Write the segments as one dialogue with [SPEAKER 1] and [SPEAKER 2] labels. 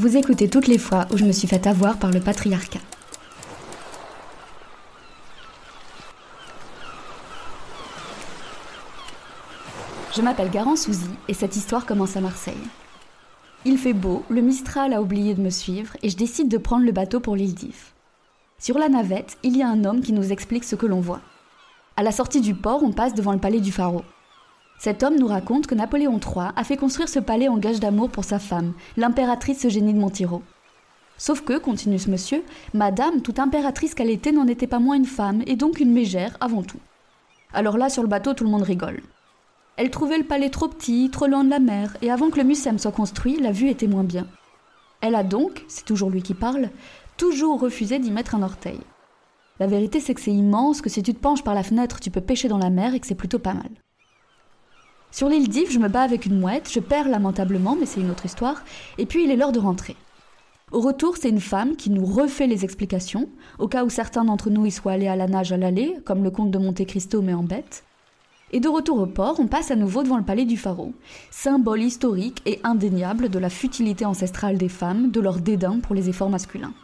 [SPEAKER 1] Vous écoutez toutes les fois où je me suis fait avoir par le patriarcat. Je m'appelle Garance Souzy et cette histoire commence à Marseille. Il fait beau, le Mistral a oublié de me suivre et je décide de prendre le bateau pour l'île d'If. Sur la navette, il y a un homme qui nous explique ce que l'on voit. À la sortie du port, on passe devant le palais du pharaon. Cet homme nous raconte que Napoléon III a fait construire ce palais en gage d'amour pour sa femme, l'impératrice Eugénie de Montiro. Sauf que, continue ce monsieur, Madame, toute impératrice qu'elle était, n'en était pas moins une femme, et donc une mégère avant tout. Alors là, sur le bateau, tout le monde rigole. Elle trouvait le palais trop petit, trop loin de la mer, et avant que le Mucem soit construit, la vue était moins bien. Elle a donc, c'est toujours lui qui parle, toujours refusé d'y mettre un orteil. La vérité, c'est que c'est immense, que si tu te penches par la fenêtre, tu peux pêcher dans la mer et que c'est plutôt pas mal. Sur l'île d'If, je me bats avec une mouette, je perds lamentablement, mais c'est une autre histoire, et puis il est l'heure de rentrer. Au retour, c'est une femme qui nous refait les explications, au cas où certains d'entre nous y soient allés à la nage à l'allée, comme le comte de Monte Cristo mais en bête. Et de retour au port, on passe à nouveau devant le palais du pharaon, symbole historique et indéniable de la futilité ancestrale des femmes, de leur dédain pour les efforts masculins.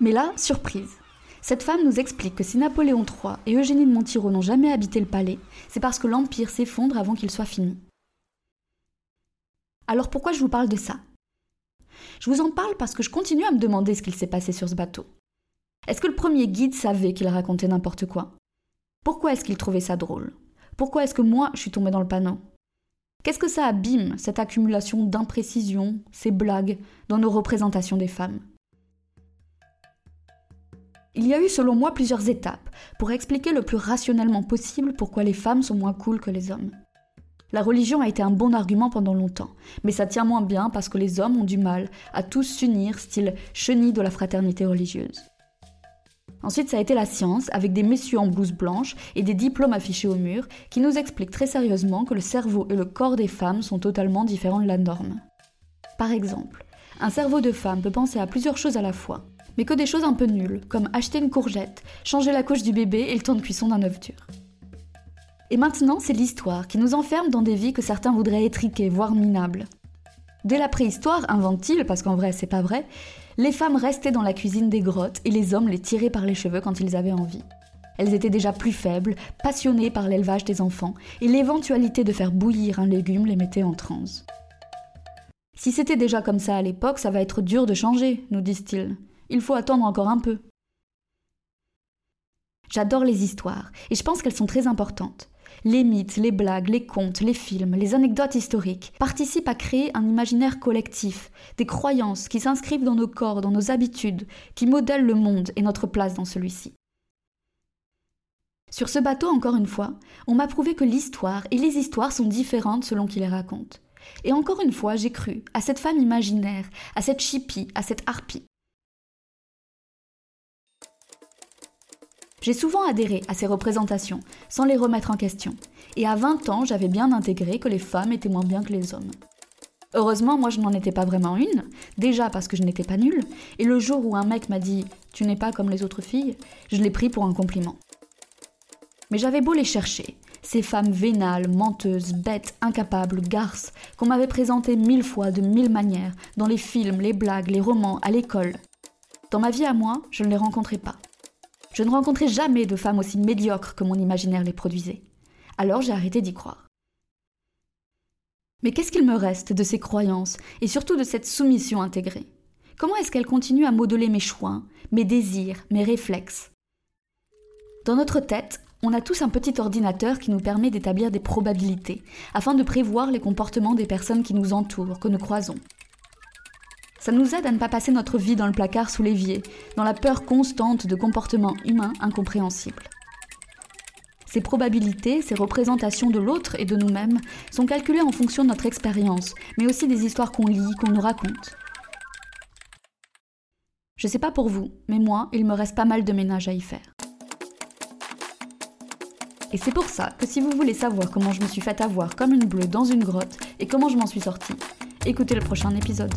[SPEAKER 1] Mais là, surprise. Cette femme nous explique que si Napoléon III et Eugénie de Montiro n'ont jamais habité le palais, c'est parce que l'Empire s'effondre avant qu'il soit fini. Alors pourquoi je vous parle de ça? Je vous en parle parce que je continue à me demander ce qu'il s'est passé sur ce bateau. Est-ce que le premier guide savait qu'il racontait n'importe quoi? Pourquoi est-ce qu'il trouvait ça drôle? Pourquoi est-ce que moi je suis tombée dans le panneau? Qu'est-ce que ça abîme, cette accumulation d'imprécisions, ces blagues, dans nos représentations des femmes? Il y a eu selon moi plusieurs étapes pour expliquer le plus rationnellement possible pourquoi les femmes sont moins cool que les hommes. La religion a été un bon argument pendant longtemps, mais ça tient moins bien parce que les hommes ont du mal à tous s'unir, style chenille de la fraternité religieuse. Ensuite, ça a été la science, avec des messieurs en blouse blanche et des diplômes affichés au mur, qui nous expliquent très sérieusement que le cerveau et le corps des femmes sont totalement différents de la norme. Par exemple, un cerveau de femme peut penser à plusieurs choses à la fois, mais que des choses un peu nulles, comme acheter une courgette, changer la couche du bébé et le temps de cuisson d'un œuf dur. Et maintenant, c'est l'histoire qui nous enferme dans des vies que certains voudraient étriquer, voire minables. Dès la préhistoire, invente-t-il, parce qu'en vrai c'est pas vrai, les femmes restaient dans la cuisine des grottes et les hommes les tiraient par les cheveux quand ils avaient envie. Elles étaient déjà plus faibles, passionnées par l'élevage des enfants, et l'éventualité de faire bouillir un légume les mettait en transe. Si c'était déjà comme ça à l'époque, ça va être dur de changer, nous disent-ils. Il faut attendre encore un peu. J'adore les histoires, et je pense qu'elles sont très importantes. Les mythes, les blagues, les contes, les films, les anecdotes historiques participent à créer un imaginaire collectif, des croyances qui s'inscrivent dans nos corps, dans nos habitudes, qui modèlent le monde et notre place dans celui-ci. Sur ce bateau, encore une fois, on m'a prouvé que l'histoire et les histoires sont différentes selon qui les raconte. Et encore une fois, j'ai cru à cette femme imaginaire, à cette chipie, à cette harpie. J'ai souvent adhéré à ces représentations, sans les remettre en question. Et à 20 ans, j'avais bien intégré que les femmes étaient moins bien que les hommes. Heureusement, moi je n'en étais pas vraiment une, déjà parce que je n'étais pas nulle, et le jour où un mec m'a dit Tu n'es pas comme les autres filles, je l'ai pris pour un compliment. Mais j'avais beau les chercher, ces femmes vénales, menteuses, bêtes, incapables, garces, qu'on m'avait présentées mille fois de mille manières, dans les films, les blagues, les romans, à l'école. Dans ma vie à moi, je ne les rencontrais pas. Je ne rencontrais jamais de femmes aussi médiocres que mon imaginaire les produisait. Alors j'ai arrêté d'y croire. Mais qu'est-ce qu'il me reste de ces croyances et surtout de cette soumission intégrée? Comment est-ce qu'elle continue à modeler mes choix, mes désirs, mes réflexes? Dans notre tête, on a tous un petit ordinateur qui nous permet d'établir des probabilités, afin de prévoir les comportements des personnes qui nous entourent, que nous croisons. Ça nous aide à ne pas passer notre vie dans le placard sous l'évier, dans la peur constante de comportements humains incompréhensibles. Ces probabilités, ces représentations de l'autre et de nous-mêmes sont calculées en fonction de notre expérience, mais aussi des histoires qu'on lit, qu'on nous raconte. Je sais pas pour vous, mais moi, il me reste pas mal de ménage à y faire. Et c'est pour ça que si vous voulez savoir comment je me suis fait avoir comme une bleue dans une grotte et comment je m'en suis sortie, écoutez le prochain épisode.